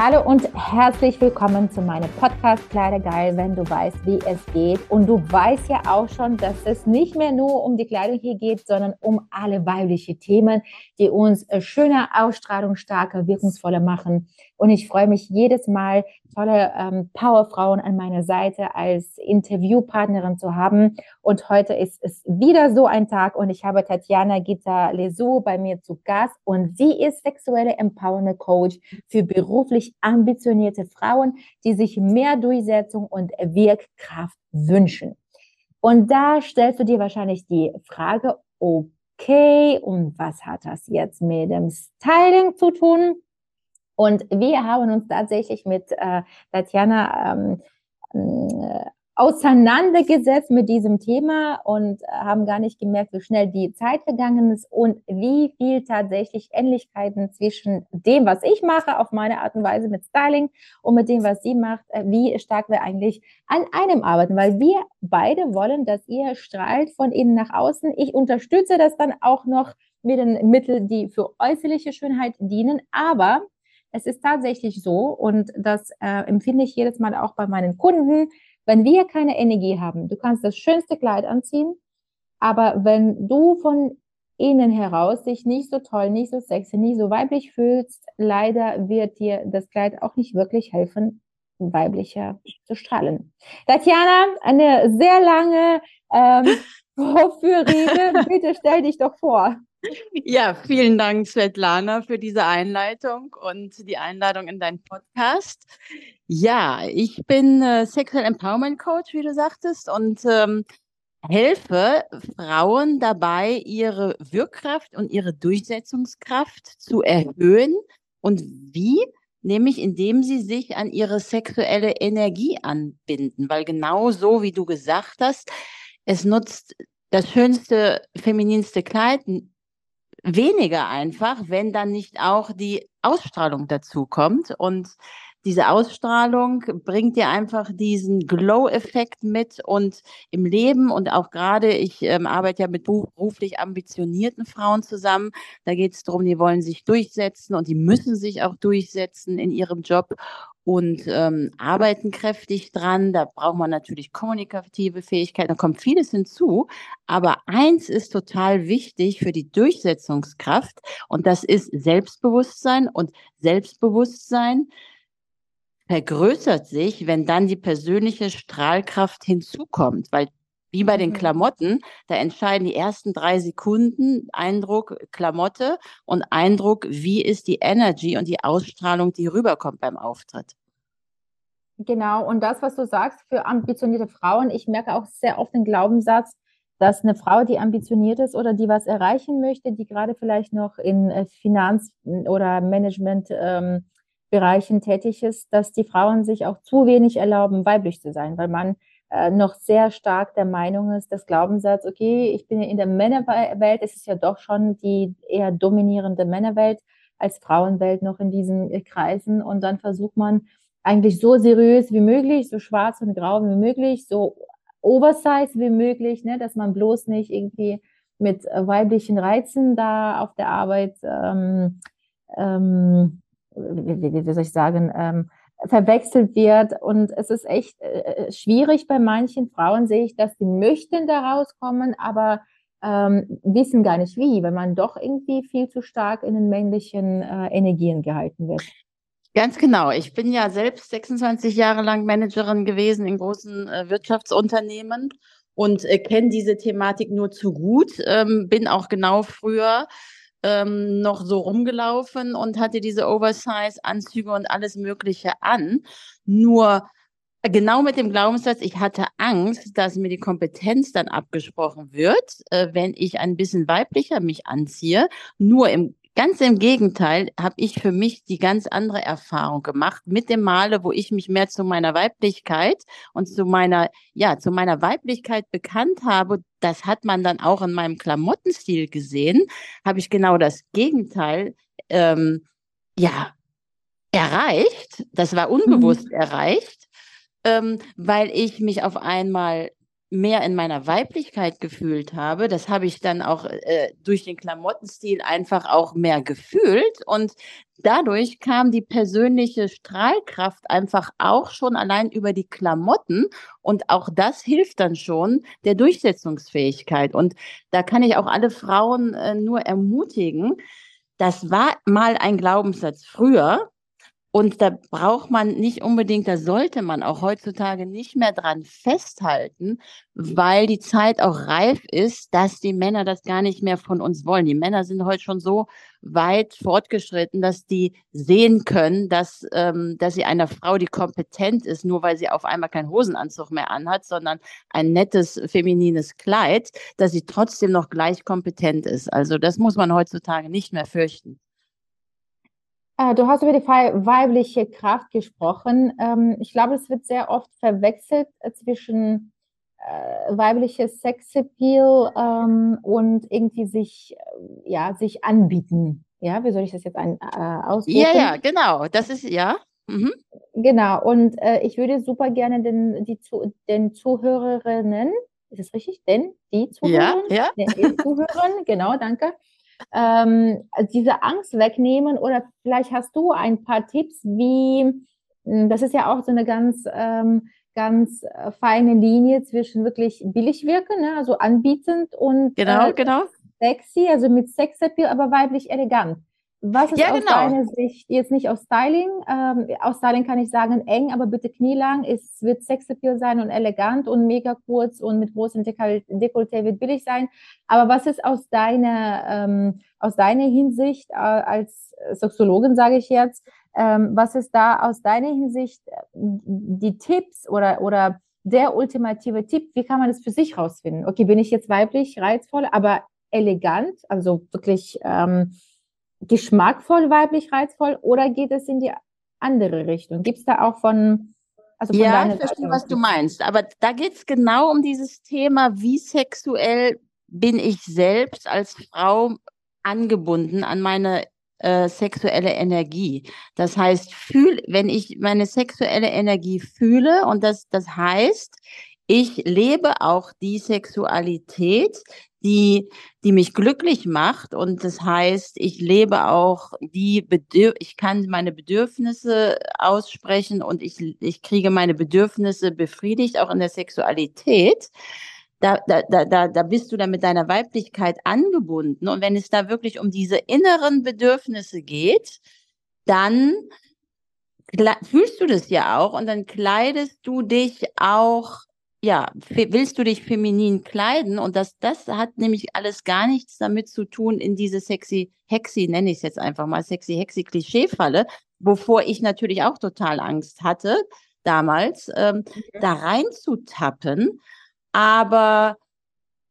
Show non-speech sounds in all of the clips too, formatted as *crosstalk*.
Hallo und herzlich willkommen zu meinem Podcast Kleidergeil, wenn du weißt, wie es geht. Und du weißt ja auch schon, dass es nicht mehr nur um die Kleidung hier geht, sondern um alle weibliche Themen, die uns schöner, Ausstrahlung starker, wirkungsvoller machen. Und ich freue mich jedes Mal, tolle ähm, Powerfrauen an meiner Seite als Interviewpartnerin zu haben. Und heute ist es wieder so ein Tag und ich habe Tatjana Gita Lesou bei mir zu Gast und sie ist sexuelle Empowerment Coach für beruflich ambitionierte Frauen, die sich mehr Durchsetzung und Wirkkraft wünschen. Und da stellst du dir wahrscheinlich die Frage, okay, und was hat das jetzt mit dem Styling zu tun? Und wir haben uns tatsächlich mit äh, Tatjana ähm, äh, auseinandergesetzt mit diesem Thema und haben gar nicht gemerkt, wie schnell die Zeit vergangen ist und wie viel tatsächlich Ähnlichkeiten zwischen dem, was ich mache, auf meine Art und Weise mit Styling und mit dem, was sie macht, äh, wie stark wir eigentlich an einem arbeiten, weil wir beide wollen, dass ihr strahlt von innen nach außen. Ich unterstütze das dann auch noch mit den Mitteln, die für äußerliche Schönheit dienen, aber es ist tatsächlich so und das äh, empfinde ich jedes Mal auch bei meinen Kunden, wenn wir keine Energie haben, du kannst das schönste Kleid anziehen, aber wenn du von innen heraus dich nicht so toll, nicht so sexy, nicht so weiblich fühlst, leider wird dir das Kleid auch nicht wirklich helfen, weiblicher zu strahlen. Tatjana, eine sehr lange ähm, *laughs* Vorführrede. Bitte stell dich doch vor. Ja, vielen Dank, Svetlana, für diese Einleitung und die Einladung in deinen Podcast. Ja, ich bin äh, Sexual Empowerment Coach, wie du sagtest, und ähm, helfe Frauen dabei, ihre Wirkkraft und ihre Durchsetzungskraft zu erhöhen. Und wie? Nämlich indem sie sich an ihre sexuelle Energie anbinden, weil genau so, wie du gesagt hast, es nutzt das schönste, femininste Kleid weniger einfach, wenn dann nicht auch die Ausstrahlung dazu kommt. Und diese Ausstrahlung bringt dir einfach diesen Glow-Effekt mit und im Leben. Und auch gerade, ich ähm, arbeite ja mit beruflich ambitionierten Frauen zusammen, da geht es darum, die wollen sich durchsetzen und die müssen sich auch durchsetzen in ihrem Job und ähm, arbeiten kräftig dran. Da braucht man natürlich kommunikative Fähigkeiten, da kommt vieles hinzu. Aber eins ist total wichtig für die Durchsetzungskraft und das ist Selbstbewusstsein und Selbstbewusstsein vergrößert sich, wenn dann die persönliche Strahlkraft hinzukommt, weil wie bei den mhm. Klamotten, da entscheiden die ersten drei Sekunden Eindruck Klamotte und Eindruck, wie ist die Energy und die Ausstrahlung, die rüberkommt beim Auftritt. Genau, und das, was du sagst für ambitionierte Frauen, ich merke auch sehr oft den Glaubenssatz, dass eine Frau, die ambitioniert ist oder die was erreichen möchte, die gerade vielleicht noch in äh, Finanz- oder Management ähm, tätig ist, dass die Frauen sich auch zu wenig erlauben, weiblich zu sein, weil man äh, noch sehr stark der Meinung ist, das Glaubenssatz, okay, ich bin in der Männerwelt, es ist ja doch schon die eher dominierende Männerwelt als Frauenwelt noch in diesen äh, Kreisen. Und dann versucht man eigentlich so seriös wie möglich, so schwarz und grau wie möglich, so oversized wie möglich, ne, dass man bloß nicht irgendwie mit äh, weiblichen Reizen da auf der Arbeit ähm, ähm, wie, wie, wie soll ich sagen, ähm, verwechselt wird. Und es ist echt äh, äh, schwierig bei manchen Frauen, sehe ich, dass sie möchten da rauskommen, aber ähm, wissen gar nicht wie, weil man doch irgendwie viel zu stark in den männlichen äh, Energien gehalten wird. Ganz genau. Ich bin ja selbst 26 Jahre lang Managerin gewesen in großen äh, Wirtschaftsunternehmen und äh, kenne diese Thematik nur zu gut. Ähm, bin auch genau früher ähm, noch so rumgelaufen und hatte diese Oversize-Anzüge und alles Mögliche an. Nur genau mit dem Glaubenssatz, ich hatte Angst, dass mir die Kompetenz dann abgesprochen wird, äh, wenn ich ein bisschen weiblicher mich anziehe. Nur im Ganz im Gegenteil habe ich für mich die ganz andere Erfahrung gemacht mit dem Male, wo ich mich mehr zu meiner Weiblichkeit und zu meiner, ja, zu meiner Weiblichkeit bekannt habe. Das hat man dann auch in meinem Klamottenstil gesehen, habe ich genau das Gegenteil, ähm, ja, erreicht. Das war unbewusst mhm. erreicht, ähm, weil ich mich auf einmal mehr in meiner Weiblichkeit gefühlt habe. Das habe ich dann auch äh, durch den Klamottenstil einfach auch mehr gefühlt. Und dadurch kam die persönliche Strahlkraft einfach auch schon allein über die Klamotten. Und auch das hilft dann schon der Durchsetzungsfähigkeit. Und da kann ich auch alle Frauen äh, nur ermutigen. Das war mal ein Glaubenssatz früher, und da braucht man nicht unbedingt, da sollte man auch heutzutage nicht mehr dran festhalten, weil die Zeit auch reif ist, dass die Männer das gar nicht mehr von uns wollen. Die Männer sind heute schon so weit fortgeschritten, dass die sehen können, dass, ähm, dass sie einer Frau, die kompetent ist, nur weil sie auf einmal keinen Hosenanzug mehr anhat, sondern ein nettes feminines Kleid, dass sie trotzdem noch gleich kompetent ist. Also das muss man heutzutage nicht mehr fürchten. Äh, du hast über die weibliche Kraft gesprochen. Ähm, ich glaube, es wird sehr oft verwechselt äh, zwischen äh, weibliches Sexappeal ähm, und irgendwie sich, ja, sich anbieten. Ja, wie soll ich das jetzt ein, ausdrücken? Ja, ja, genau. Das ist, ja. Mhm. Genau. Und ich würde super gerne den, die, den Zuhörerinnen, ist es richtig? Denn die Zuhörerinnen? Ja, ja. Den Zuhörern, *laughs* genau, danke ähm, diese Angst wegnehmen oder vielleicht hast du ein paar Tipps, wie, hm, das ist ja auch so eine ganz, ähm, ganz äh, feine Linie zwischen wirklich billig wirken, ne, also anbietend und genau, äh, genau. sexy, also mit Sexappeal, aber weiblich elegant. Was ist ja, aus genau. deiner Sicht, jetzt nicht aus Styling, ähm, aus Styling kann ich sagen eng, aber bitte knielang, es wird Sexappeal sein und elegant und mega kurz und mit großem Dekolleté wird billig sein. Aber was ist aus deiner, ähm, aus deiner Hinsicht äh, als Sexologin, sage ich jetzt, ähm, was ist da aus deiner Hinsicht äh, die Tipps oder, oder der ultimative Tipp, wie kann man das für sich rausfinden? Okay, bin ich jetzt weiblich, reizvoll, aber elegant, also wirklich ähm, geschmackvoll, weiblich, reizvoll oder geht es in die andere Richtung? Gibt es da auch von, also von Ja, ich verstehe, was du meinst. Aber da geht es genau um dieses Thema, wie sexuell bin ich selbst als Frau angebunden an meine äh, sexuelle Energie. Das heißt, fühl, wenn ich meine sexuelle Energie fühle und das, das heißt, ich lebe auch die Sexualität, die, die mich glücklich macht. Und das heißt, ich lebe auch die Bedürf ich kann meine Bedürfnisse aussprechen und ich, ich kriege meine Bedürfnisse befriedigt, auch in der Sexualität. Da, da, da, da bist du dann mit deiner Weiblichkeit angebunden. Und wenn es da wirklich um diese inneren Bedürfnisse geht, dann fühlst du das ja auch und dann kleidest du dich auch ja, willst du dich feminin kleiden? Und das, das hat nämlich alles gar nichts damit zu tun in diese sexy Hexi, nenne ich es jetzt einfach mal, sexy Hexi Klischeefalle, wovor ich natürlich auch total Angst hatte damals, ähm, okay. da reinzutappen. Aber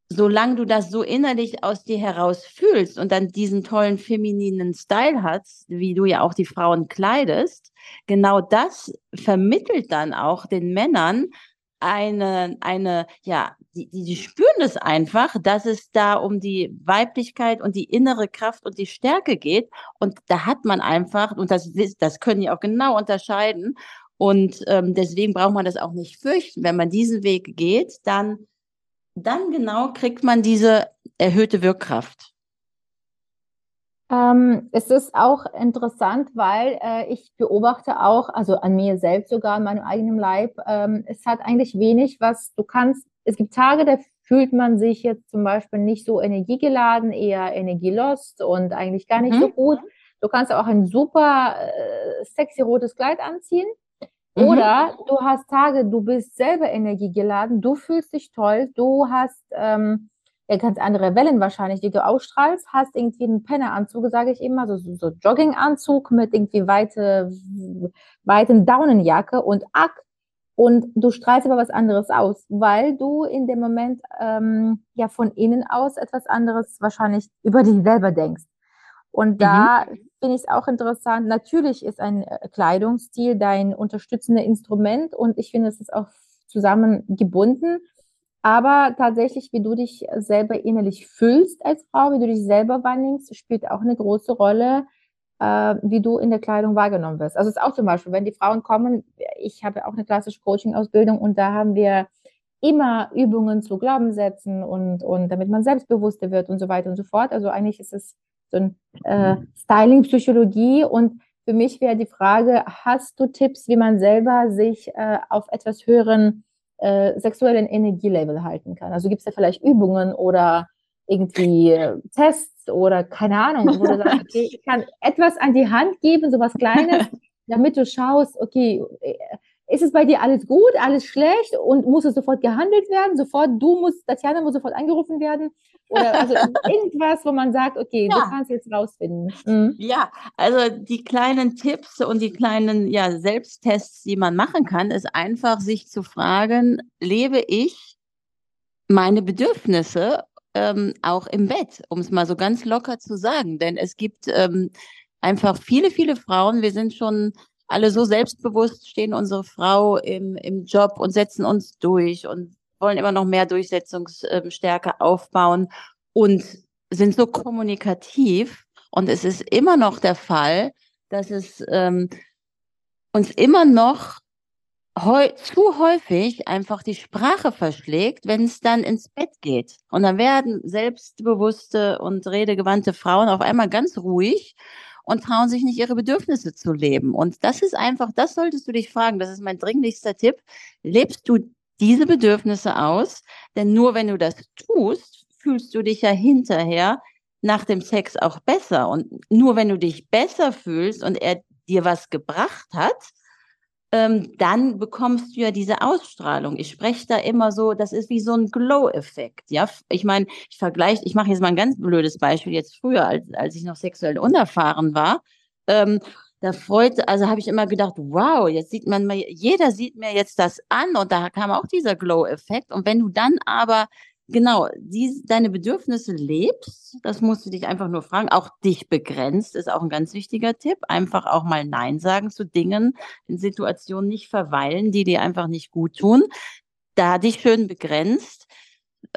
solange du das so innerlich aus dir heraus fühlst und dann diesen tollen femininen Style hast, wie du ja auch die Frauen kleidest, genau das vermittelt dann auch den Männern eine, eine, ja, die, die, die spüren das einfach, dass es da um die Weiblichkeit und die innere Kraft und die Stärke geht. Und da hat man einfach, und das, das können die auch genau unterscheiden. Und ähm, deswegen braucht man das auch nicht fürchten. Wenn man diesen Weg geht, dann, dann genau kriegt man diese erhöhte Wirkkraft. Ähm, es ist auch interessant, weil äh, ich beobachte auch, also an mir selbst sogar, an meinem eigenen Leib, ähm, es hat eigentlich wenig, was du kannst. Es gibt Tage, da fühlt man sich jetzt zum Beispiel nicht so energiegeladen, eher energielost und eigentlich gar nicht mhm. so gut. Du kannst auch ein super äh, sexy rotes Kleid anziehen. Mhm. Oder du hast Tage, du bist selber energiegeladen, du fühlst dich toll, du hast ähm, ja, ganz andere Wellen wahrscheinlich, die du ausstrahlst, hast irgendwie einen Penneranzug, sage ich immer, so, so Jogginganzug mit irgendwie weite, weiten Daunenjacke und Ack und du strahlst aber was anderes aus, weil du in dem Moment ähm, ja von innen aus etwas anderes wahrscheinlich über dich selber denkst. Und da mhm. finde ich es auch interessant. Natürlich ist ein äh, Kleidungsstil dein unterstützendes Instrument und ich finde, es ist auch zusammengebunden. Aber tatsächlich, wie du dich selber innerlich fühlst als Frau, wie du dich selber wahrnimmst, spielt auch eine große Rolle, äh, wie du in der Kleidung wahrgenommen wirst. Also es ist auch zum Beispiel, wenn die Frauen kommen, ich habe auch eine klassische Coaching-Ausbildung und da haben wir immer Übungen zu Glaubenssätzen und, und damit man selbstbewusster wird und so weiter und so fort. Also eigentlich ist es so ein äh, Styling-Psychologie und für mich wäre die Frage, hast du Tipps, wie man selber sich äh, auf etwas höheren äh, sexuellen Energielevel halten kann? Also gibt es da vielleicht Übungen oder irgendwie äh, Tests oder keine Ahnung, wo du sagst, okay, *laughs* ich kann etwas an die Hand geben, so was Kleines, *laughs* damit du schaust, okay, äh, ist es bei dir alles gut, alles schlecht und muss es sofort gehandelt werden? Sofort, du musst, Tatjana muss sofort angerufen werden? Oder also *laughs* irgendwas, wo man sagt, okay, ja. du kannst jetzt rausfinden. Mhm. Ja, also die kleinen Tipps und die kleinen ja, Selbsttests, die man machen kann, ist einfach sich zu fragen, lebe ich meine Bedürfnisse ähm, auch im Bett, um es mal so ganz locker zu sagen. Denn es gibt ähm, einfach viele, viele Frauen, wir sind schon alle so selbstbewusst, stehen unsere Frau im, im Job und setzen uns durch und wollen immer noch mehr Durchsetzungsstärke aufbauen und sind so kommunikativ. Und es ist immer noch der Fall, dass es ähm, uns immer noch zu häufig einfach die Sprache verschlägt, wenn es dann ins Bett geht. Und dann werden selbstbewusste und redegewandte Frauen auf einmal ganz ruhig und trauen sich nicht, ihre Bedürfnisse zu leben. Und das ist einfach, das solltest du dich fragen. Das ist mein dringlichster Tipp. Lebst du diese Bedürfnisse aus? Denn nur wenn du das tust, fühlst du dich ja hinterher nach dem Sex auch besser. Und nur wenn du dich besser fühlst und er dir was gebracht hat, ähm, dann bekommst du ja diese Ausstrahlung. Ich spreche da immer so, das ist wie so ein Glow-Effekt. Ja, ich meine, ich vergleiche, ich mache jetzt mal ein ganz blödes Beispiel. Jetzt früher, als, als ich noch sexuell unerfahren war, ähm, da freute, also habe ich immer gedacht, wow, jetzt sieht man, jeder sieht mir jetzt das an und da kam auch dieser Glow-Effekt. Und wenn du dann aber genau, die, deine Bedürfnisse lebst, das musst du dich einfach nur fragen. Auch dich begrenzt ist auch ein ganz wichtiger Tipp. Einfach auch mal Nein sagen zu Dingen, in Situationen nicht verweilen, die dir einfach nicht gut tun. Da dich schön begrenzt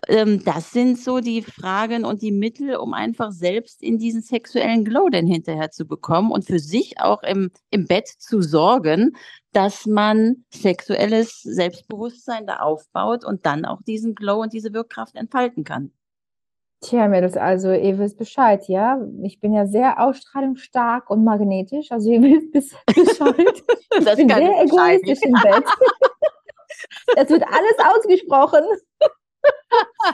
ähm, das sind so die Fragen und die Mittel, um einfach selbst in diesen sexuellen Glow denn hinterher zu bekommen und für sich auch im, im Bett zu sorgen, dass man sexuelles Selbstbewusstsein da aufbaut und dann auch diesen Glow und diese Wirkkraft entfalten kann. Tja, Mädels, also ihr wisst Bescheid, ja? Ich bin ja sehr ausstrahlungsstark und magnetisch, also ihr *laughs* wisst Bescheid. Ich bin sehr egoistisch im Bett. *laughs* Es wird alles ausgesprochen. *laughs*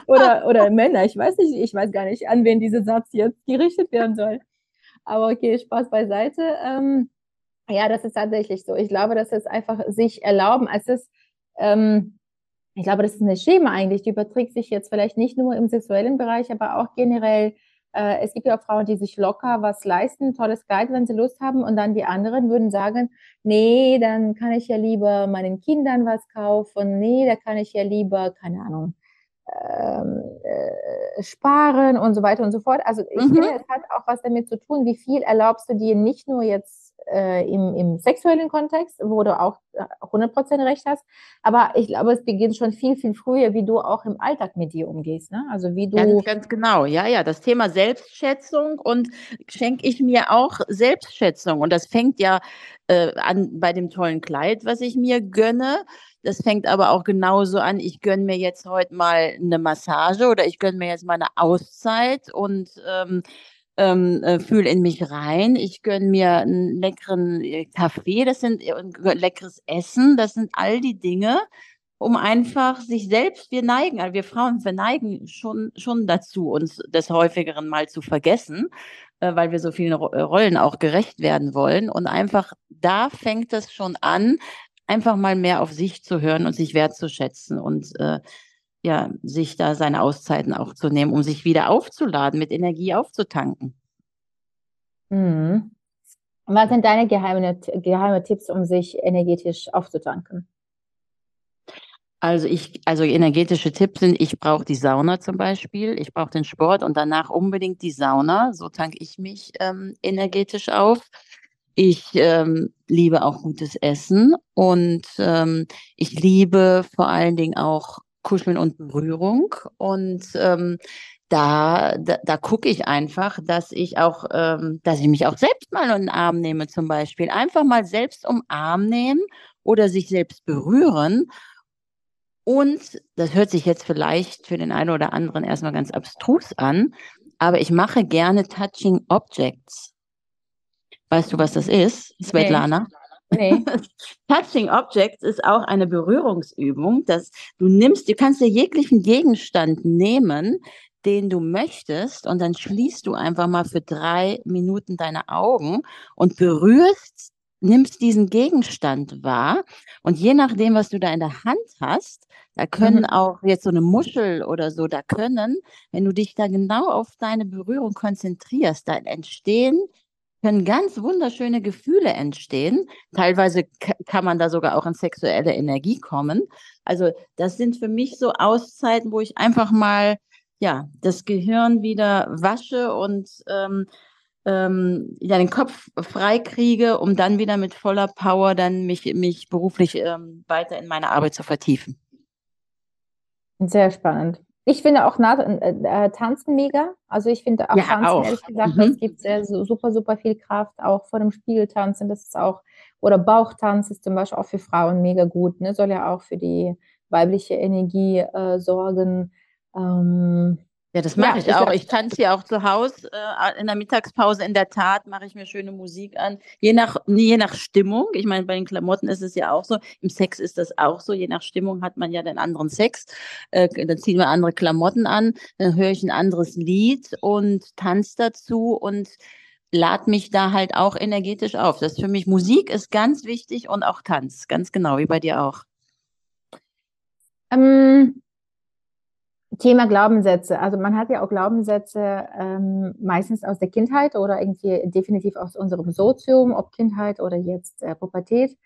oder, oder Männer, ich weiß nicht, ich weiß gar nicht, an wen dieser Satz jetzt gerichtet werden soll. Aber okay, Spaß beiseite. Ähm, ja, das ist tatsächlich so. Ich glaube, dass es einfach sich erlauben. Es ist, ähm, ich glaube, das ist eine Schema eigentlich, die überträgt sich jetzt vielleicht nicht nur im sexuellen Bereich, aber auch generell. Äh, es gibt ja auch Frauen, die sich locker was leisten, tolles Kleid, wenn sie Lust haben, und dann die anderen würden sagen, nee, dann kann ich ja lieber meinen Kindern was kaufen, nee, da kann ich ja lieber, keine Ahnung, äh, sparen und so weiter und so fort. Also ich mhm. finde, es hat auch was damit zu tun, wie viel erlaubst du dir nicht nur jetzt äh, im, im sexuellen Kontext, wo du auch 100% äh, recht hast, aber ich glaube, es beginnt schon viel, viel früher, wie du auch im Alltag mit dir umgehst. Ne? Also wie du... Ganz, ganz genau, ja, ja, das Thema Selbstschätzung und schenke ich mir auch Selbstschätzung und das fängt ja äh, an bei dem tollen Kleid, was ich mir gönne, das fängt aber auch genauso an, ich gönne mir jetzt heute mal eine Massage oder ich gönne mir jetzt mal eine Auszeit und ähm, ähm, äh, fühle in mich rein. Ich gönne mir einen leckeren äh, Kaffee, das sind äh, leckeres Essen, das sind all die Dinge, um einfach sich selbst, wir neigen, also wir Frauen, wir neigen schon, schon dazu, uns des häufigeren mal zu vergessen, äh, weil wir so vielen Rollen auch gerecht werden wollen. Und einfach da fängt das schon an, einfach mal mehr auf sich zu hören und sich wertzuschätzen und äh, ja, sich da seine Auszeiten auch zu nehmen, um sich wieder aufzuladen, mit Energie aufzutanken. Mhm. Was sind deine geheime, geheime Tipps, um sich energetisch aufzutanken? Also ich, also energetische Tipps sind, ich brauche die Sauna zum Beispiel, ich brauche den Sport und danach unbedingt die Sauna. So tanke ich mich ähm, energetisch auf. Ich ähm, liebe auch gutes Essen und ähm, ich liebe vor allen Dingen auch Kuscheln und Berührung. Und ähm, da, da, da gucke ich einfach, dass ich auch, ähm, dass ich mich auch selbst mal in den Arm nehme, zum Beispiel. Einfach mal selbst umarmen nehmen oder sich selbst berühren. Und das hört sich jetzt vielleicht für den einen oder anderen erstmal ganz abstrus an, aber ich mache gerne Touching Objects. Weißt du, was das ist, Svetlana? Nee. Nee. *laughs* Touching Objects ist auch eine Berührungsübung, dass du nimmst, du kannst dir jeglichen Gegenstand nehmen, den du möchtest, und dann schließt du einfach mal für drei Minuten deine Augen und berührst nimmst diesen Gegenstand wahr und je nachdem, was du da in der Hand hast, da können mhm. auch jetzt so eine Muschel oder so, da können, wenn du dich da genau auf deine Berührung konzentrierst, da entstehen, können ganz wunderschöne Gefühle entstehen. Teilweise kann man da sogar auch in sexuelle Energie kommen. Also das sind für mich so Auszeiten, wo ich einfach mal ja das Gehirn wieder wasche und ähm, ähm, ja, den Kopf frei kriege, um dann wieder mit voller Power dann mich, mich beruflich ähm, weiter in meine Arbeit zu vertiefen. Sehr spannend. Ich finde auch Na äh, äh, Tanzen mega. Also ich finde auch ja, Tanzen, auch. ehrlich gesagt, mhm. gibt sehr so, super, super viel Kraft, auch vor dem Spiegel tanzen, das ist auch, oder Bauchtanz ist zum Beispiel auch für Frauen mega gut, ne? soll ja auch für die weibliche Energie äh, sorgen. Ähm, ja, das mache ja, ich auch. Ich tanze ja auch zu Hause äh, in der Mittagspause. In der Tat mache ich mir schöne Musik an. Je nach, je nach Stimmung. Ich meine, bei den Klamotten ist es ja auch so. Im Sex ist das auch so. Je nach Stimmung hat man ja den anderen Sex. Äh, dann ziehen wir andere Klamotten an. Dann höre ich ein anderes Lied und tanze dazu und lade mich da halt auch energetisch auf. Das ist für mich Musik ist ganz wichtig und auch Tanz. Ganz genau, wie bei dir auch. Ähm, Thema Glaubenssätze. Also man hat ja auch Glaubenssätze ähm, meistens aus der Kindheit oder irgendwie definitiv aus unserem Sozium, ob Kindheit oder jetzt äh, Pubertät.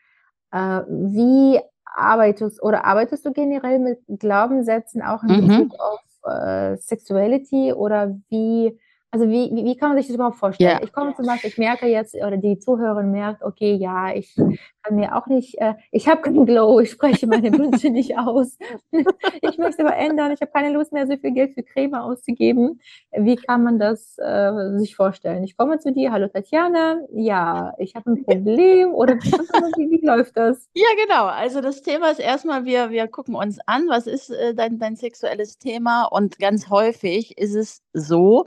Äh, wie arbeitest oder arbeitest du generell mit Glaubenssätzen auch in mhm. Bezug auf äh, Sexuality oder wie also wie, wie, wie, kann man sich das überhaupt vorstellen? Ja. Ich komme zum Beispiel, ich merke jetzt, oder die Zuhörerin merkt, okay, ja, ich kann mir auch nicht, äh, ich habe keinen Glow, ich spreche meine *laughs* Wünsche nicht aus. *laughs* ich möchte aber ändern, ich habe keine Lust mehr, so viel Geld für Creme auszugeben. Wie kann man das äh, sich vorstellen? Ich komme zu dir, hallo Tatjana, ja, ich habe ein Problem oder wie, wie, läuft das? *laughs* Ja, genau. Also das Thema ist erstmal, wir, wir gucken uns an, was ist äh, dein, dein sexuelles Thema und ganz häufig ist es so,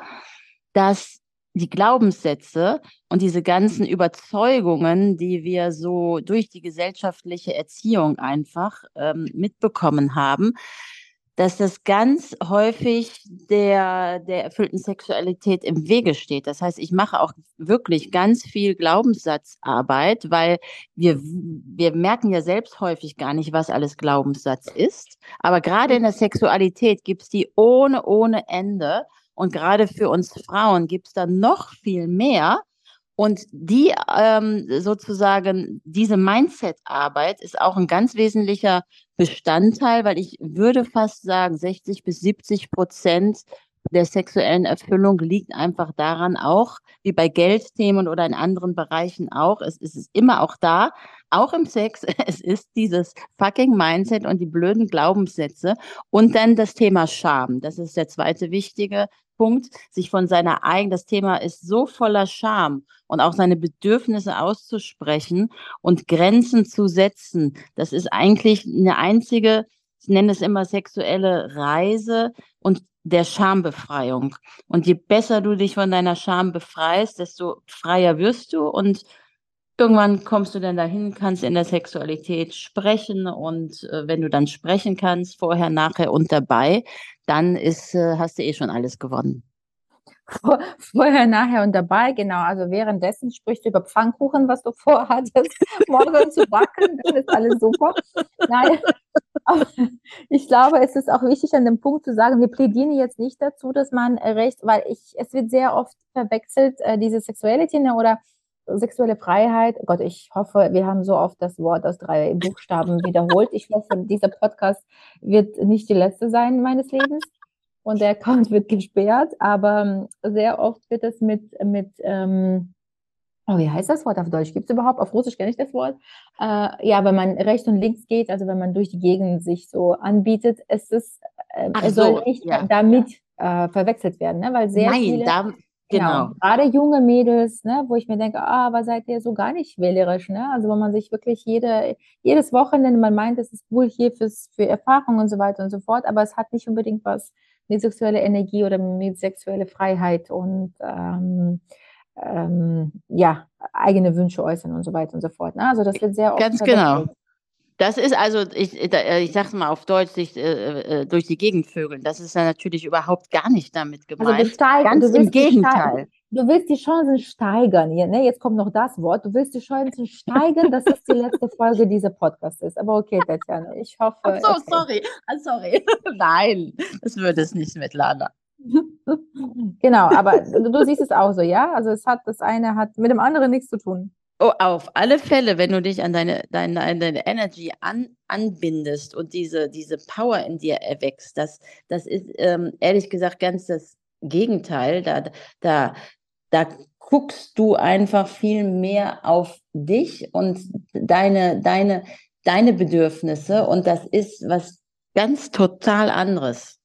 dass die Glaubenssätze und diese ganzen Überzeugungen, die wir so durch die gesellschaftliche Erziehung einfach ähm, mitbekommen haben, dass das ganz häufig der, der erfüllten Sexualität im Wege steht. Das heißt, ich mache auch wirklich ganz viel Glaubenssatzarbeit, weil wir, wir merken ja selbst häufig gar nicht, was alles Glaubenssatz ist. Aber gerade in der Sexualität gibt es die ohne, ohne Ende. Und gerade für uns Frauen gibt es da noch viel mehr. Und die ähm, sozusagen, diese Mindset-Arbeit ist auch ein ganz wesentlicher Bestandteil, weil ich würde fast sagen, 60 bis 70 Prozent der sexuellen Erfüllung liegt einfach daran auch, wie bei Geldthemen oder in anderen Bereichen auch, es, es ist immer auch da, auch im Sex, *laughs* es ist dieses fucking Mindset und die blöden Glaubenssätze und dann das Thema Scham. Das ist der zweite wichtige Punkt, sich von seiner eigenen, das Thema ist so voller Scham und auch seine Bedürfnisse auszusprechen und Grenzen zu setzen. Das ist eigentlich eine einzige, ich nenne es immer sexuelle Reise und der Schambefreiung. Und je besser du dich von deiner Scham befreist, desto freier wirst du und Irgendwann kommst du dann dahin, kannst in der Sexualität sprechen und äh, wenn du dann sprechen kannst, vorher, nachher und dabei, dann ist, äh, hast du eh schon alles gewonnen. Vor, vorher, nachher und dabei, genau. Also währenddessen sprichst du über Pfannkuchen, was du vorhattest, *laughs* morgen zu backen, dann ist alles super. Nein, aber ich glaube, es ist auch wichtig, an dem Punkt zu sagen, wir plädieren jetzt nicht dazu, dass man recht, weil ich, es wird sehr oft verwechselt, äh, diese Sexualität ne, oder sexuelle Freiheit, Gott, ich hoffe, wir haben so oft das Wort aus drei Buchstaben wiederholt. Ich hoffe, dieser Podcast wird nicht die letzte sein meines Lebens und der Account wird gesperrt, aber ähm, sehr oft wird es mit, mit ähm, oh, wie heißt das Wort auf Deutsch? Gibt es überhaupt? Auf Russisch kenne ich das Wort. Äh, ja, wenn man rechts und links geht, also wenn man durch die Gegend sich so anbietet, ist es, äh, es soll so, nicht ja. damit äh, verwechselt werden, ne? weil sehr Nein, viele, da, Genau. genau. Gerade junge Mädels, ne, wo ich mir denke, ah, aber seid ihr so gar nicht wählerisch, ne? Also wo man sich wirklich jede, jedes Wochenende, man meint, es ist cool hier fürs, für Erfahrung und so weiter und so fort, aber es hat nicht unbedingt was mit sexueller Energie oder mit sexueller Freiheit und ähm, ähm, ja, eigene Wünsche äußern und so weiter und so fort. Ne? Also das wird sehr oft. Ganz genau. Das ist also, ich, ich sage mal auf Deutsch, sich äh, äh, durch die Gegend vögeln. Das ist ja natürlich überhaupt gar nicht damit also gemeint. Also steigern, Ganz im Gegenteil. Du willst die Chancen steigern. Hier, ne? Jetzt kommt noch das Wort. Du willst die Chancen steigern, dass es die letzte Folge dieser Podcast ist. Aber okay, Tatjana, ich hoffe. Ach so, okay. sorry. Ah, sorry. *laughs* Nein, das würde es nicht mit Lana. *laughs* genau, aber du, du siehst es auch so, ja? Also es hat, das eine hat mit dem anderen nichts zu tun. Oh, auf alle Fälle, wenn du dich an deine, deine, deine Energy an, anbindest und diese, diese Power in dir erwächst, das, das ist ähm, ehrlich gesagt ganz das Gegenteil. Da, da, da guckst du einfach viel mehr auf dich und deine, deine, deine Bedürfnisse und das ist was ganz total anderes.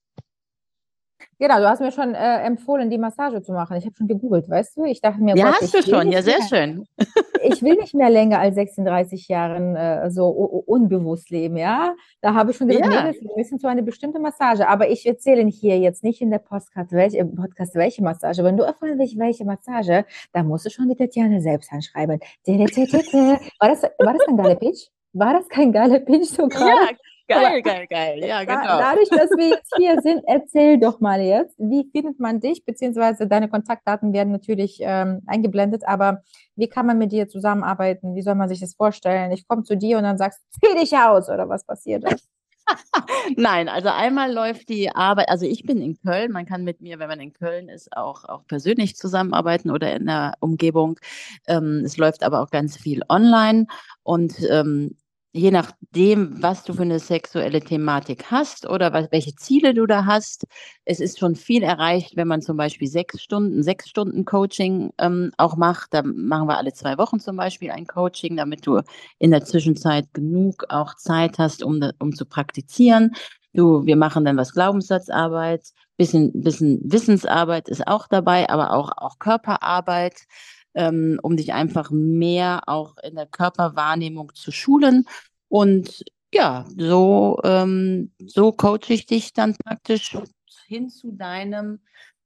Genau, du hast mir schon äh, empfohlen, die Massage zu machen. Ich habe schon gegoogelt, weißt du? Ich dachte mir, ja, Gott, hast du schon, ja, sehr mehr, schön. *laughs* ich will nicht mehr länger als 36 Jahren äh, so unbewusst leben, ja? Da habe ich schon gesagt, ja. nee, wir müssen zu einer bestimmten Massage. Aber ich erzähle hier jetzt nicht in der Podcast welche, Podcast, welche Massage. Wenn du erfahren willst, welche Massage, dann musst du schon die Tatjana selbst anschreiben. War das, war das ein geiler Pitch? War das kein geiler Pitch so gerade? Ja, Geil, geil, geil. Ja, genau. Dadurch, dass wir jetzt hier *laughs* sind, erzähl doch mal jetzt, wie findet man dich, beziehungsweise deine Kontaktdaten werden natürlich ähm, eingeblendet, aber wie kann man mit dir zusammenarbeiten? Wie soll man sich das vorstellen? Ich komme zu dir und dann sagst du, zieh dich aus oder was passiert ist? *laughs* Nein, also einmal läuft die Arbeit, also ich bin in Köln, man kann mit mir, wenn man in Köln ist, auch, auch persönlich zusammenarbeiten oder in der Umgebung. Ähm, es läuft aber auch ganz viel online und ähm, je nachdem, was du für eine sexuelle Thematik hast oder was, welche Ziele du da hast. Es ist schon viel erreicht, wenn man zum Beispiel sechs Stunden, sechs Stunden Coaching ähm, auch macht. Da machen wir alle zwei Wochen zum Beispiel ein Coaching, damit du in der Zwischenzeit genug auch Zeit hast, um, um zu praktizieren. Du, wir machen dann was Glaubenssatzarbeit, bisschen, bisschen Wissensarbeit ist auch dabei, aber auch, auch Körperarbeit ähm, um dich einfach mehr auch in der Körperwahrnehmung zu schulen. Und ja, so, ähm, so coache ich dich dann praktisch hin zu deinem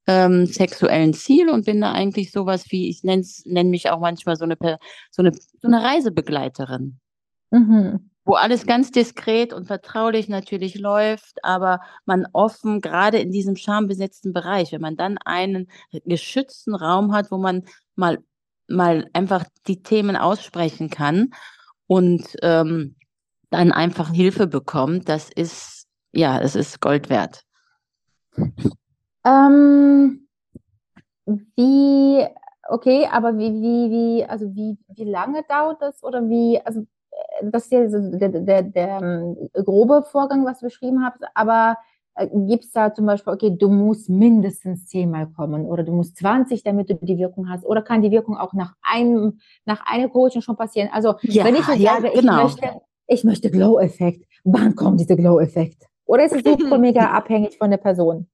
ähm, sexuellen Ziel und bin da eigentlich sowas wie, ich nenne nenn mich auch manchmal so eine, so eine, so eine Reisebegleiterin. Mhm. Wo alles ganz diskret und vertraulich natürlich läuft, aber man offen, gerade in diesem schambesetzten Bereich, wenn man dann einen geschützten Raum hat, wo man mal mal einfach die Themen aussprechen kann und ähm, dann einfach Hilfe bekommt, das ist, ja, es ist Gold wert. Ähm, wie, okay, aber wie, wie, wie, also wie, wie lange dauert das oder wie, also äh, das ist ja so der, der, der, der ähm, grobe Vorgang, was du beschrieben hast, aber gibt es da zum Beispiel, okay, du musst mindestens zehnmal kommen oder du musst 20, damit du die Wirkung hast? Oder kann die Wirkung auch nach einem, nach einer Coaching schon passieren? Also, ja, wenn ich jetzt ja, sage, genau. ich möchte, ich möchte Glow-Effekt, wann kommt dieser Glow-Effekt? Oder ist es *laughs* so mega abhängig von der Person?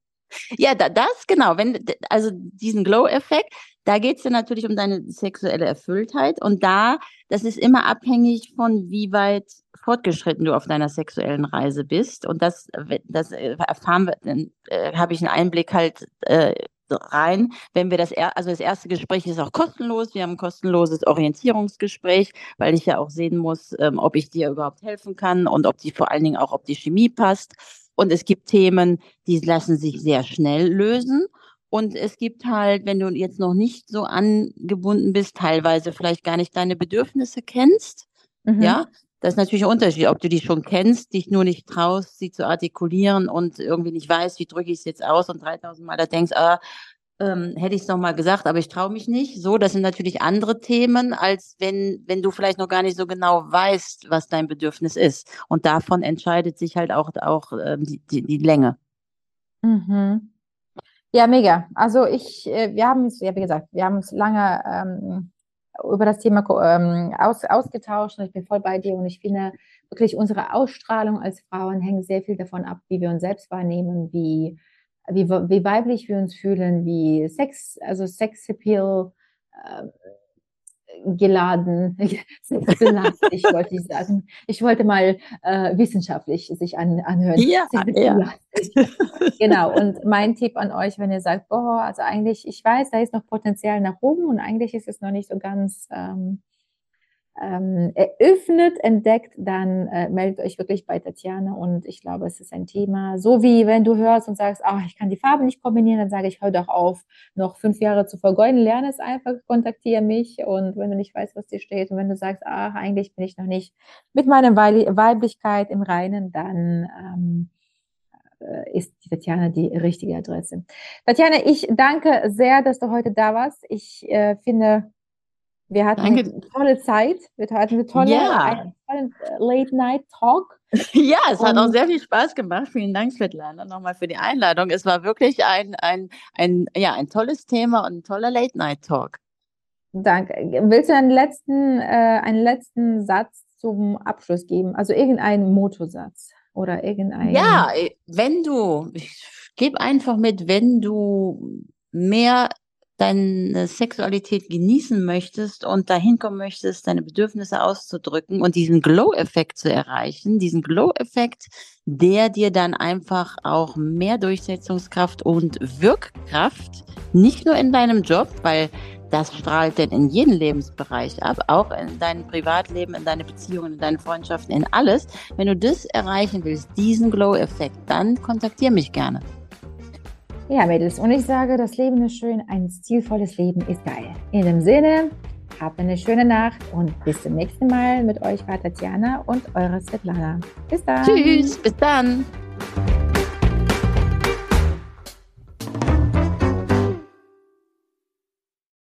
Ja, da, das genau. Wenn, also diesen Glow-Effekt, da geht es ja natürlich um deine sexuelle Erfülltheit. Und da, das ist immer abhängig von, wie weit fortgeschritten du auf deiner sexuellen Reise bist. Und das, das äh, erfahren wir, dann äh, habe ich einen Einblick halt äh, rein, wenn wir das, also das erste Gespräch ist auch kostenlos. Wir haben ein kostenloses Orientierungsgespräch, weil ich ja auch sehen muss, ähm, ob ich dir überhaupt helfen kann und ob die vor allen Dingen auch, ob die Chemie passt. Und es gibt Themen, die lassen sich sehr schnell lösen. Und es gibt halt, wenn du jetzt noch nicht so angebunden bist, teilweise vielleicht gar nicht deine Bedürfnisse kennst, mhm. ja, das ist natürlich ein Unterschied, ob du die schon kennst, dich nur nicht traust, sie zu artikulieren und irgendwie nicht weißt, wie drücke ich es jetzt aus und 3000 Mal da denkst, ah, ähm, hätte ich es nochmal gesagt, aber ich traue mich nicht. So, das sind natürlich andere Themen, als wenn, wenn du vielleicht noch gar nicht so genau weißt, was dein Bedürfnis ist. Und davon entscheidet sich halt auch, auch ähm, die, die, die Länge. Mhm. Ja, mega. Also ich, äh, wir haben uns, ja, wie gesagt, wir haben uns lange ähm, über das Thema ähm, aus, ausgetauscht und ich bin voll bei dir und ich finde wirklich unsere Ausstrahlung als Frauen hängt sehr viel davon ab, wie wir uns selbst wahrnehmen, wie wie, wie weiblich wir uns fühlen, wie Sex, also Sexappeal äh, geladen, *laughs* sexbelastig wollte ich sagen. Ich wollte mal äh, wissenschaftlich sich an, anhören. Ja, ja. genau. Und mein Tipp an euch, wenn ihr sagt, boah, also eigentlich, ich weiß, da ist noch Potenzial nach oben und eigentlich ist es noch nicht so ganz ähm, ähm, eröffnet, entdeckt, dann äh, meldet euch wirklich bei Tatjana und ich glaube, es ist ein Thema. So wie wenn du hörst und sagst, ach, ich kann die Farben nicht kombinieren, dann sage ich, hör doch auf, noch fünf Jahre zu vergeuden, lerne es einfach, kontaktiere mich und wenn du nicht weißt, was dir steht und wenn du sagst, ach, eigentlich bin ich noch nicht mit meiner Weiblichkeit im Reinen, dann ähm, äh, ist die Tatjana die richtige Adresse. Tatjana, ich danke sehr, dass du heute da warst. Ich äh, finde, wir hatten Danke. eine tolle Zeit. Wir hatten eine tolle, ja. Äh, Late-Night-Talk. *laughs* Ja, es Und hat auch sehr viel Spaß gemacht. Vielen Dank, Svetlana, nochmal für die Einladung. Es war wirklich ein, ein, ein, ja, ein tolles Thema und ein toller Late-Night-Talk. Danke. Willst du einen letzten, äh, einen letzten Satz zum Abschluss geben? Also irgendeinen Motosatz oder irgendein. Ja, wenn du, ich gebe einfach mit, wenn du mehr deine Sexualität genießen möchtest und dahin kommen möchtest, deine Bedürfnisse auszudrücken und diesen Glow-Effekt zu erreichen, diesen Glow-Effekt, der dir dann einfach auch mehr Durchsetzungskraft und Wirkkraft, nicht nur in deinem Job, weil das strahlt denn in jeden Lebensbereich ab, auch in deinem Privatleben, in deine Beziehungen, in deine Freundschaften, in alles. Wenn du das erreichen willst, diesen Glow-Effekt, dann kontaktiere mich gerne. Ja, Mädels, und ich sage, das Leben ist schön, ein stilvolles Leben ist geil. In dem Sinne, habt eine schöne Nacht und bis zum nächsten Mal mit euch war Tatjana und eure Svetlana. Bis dann. Tschüss, bis dann.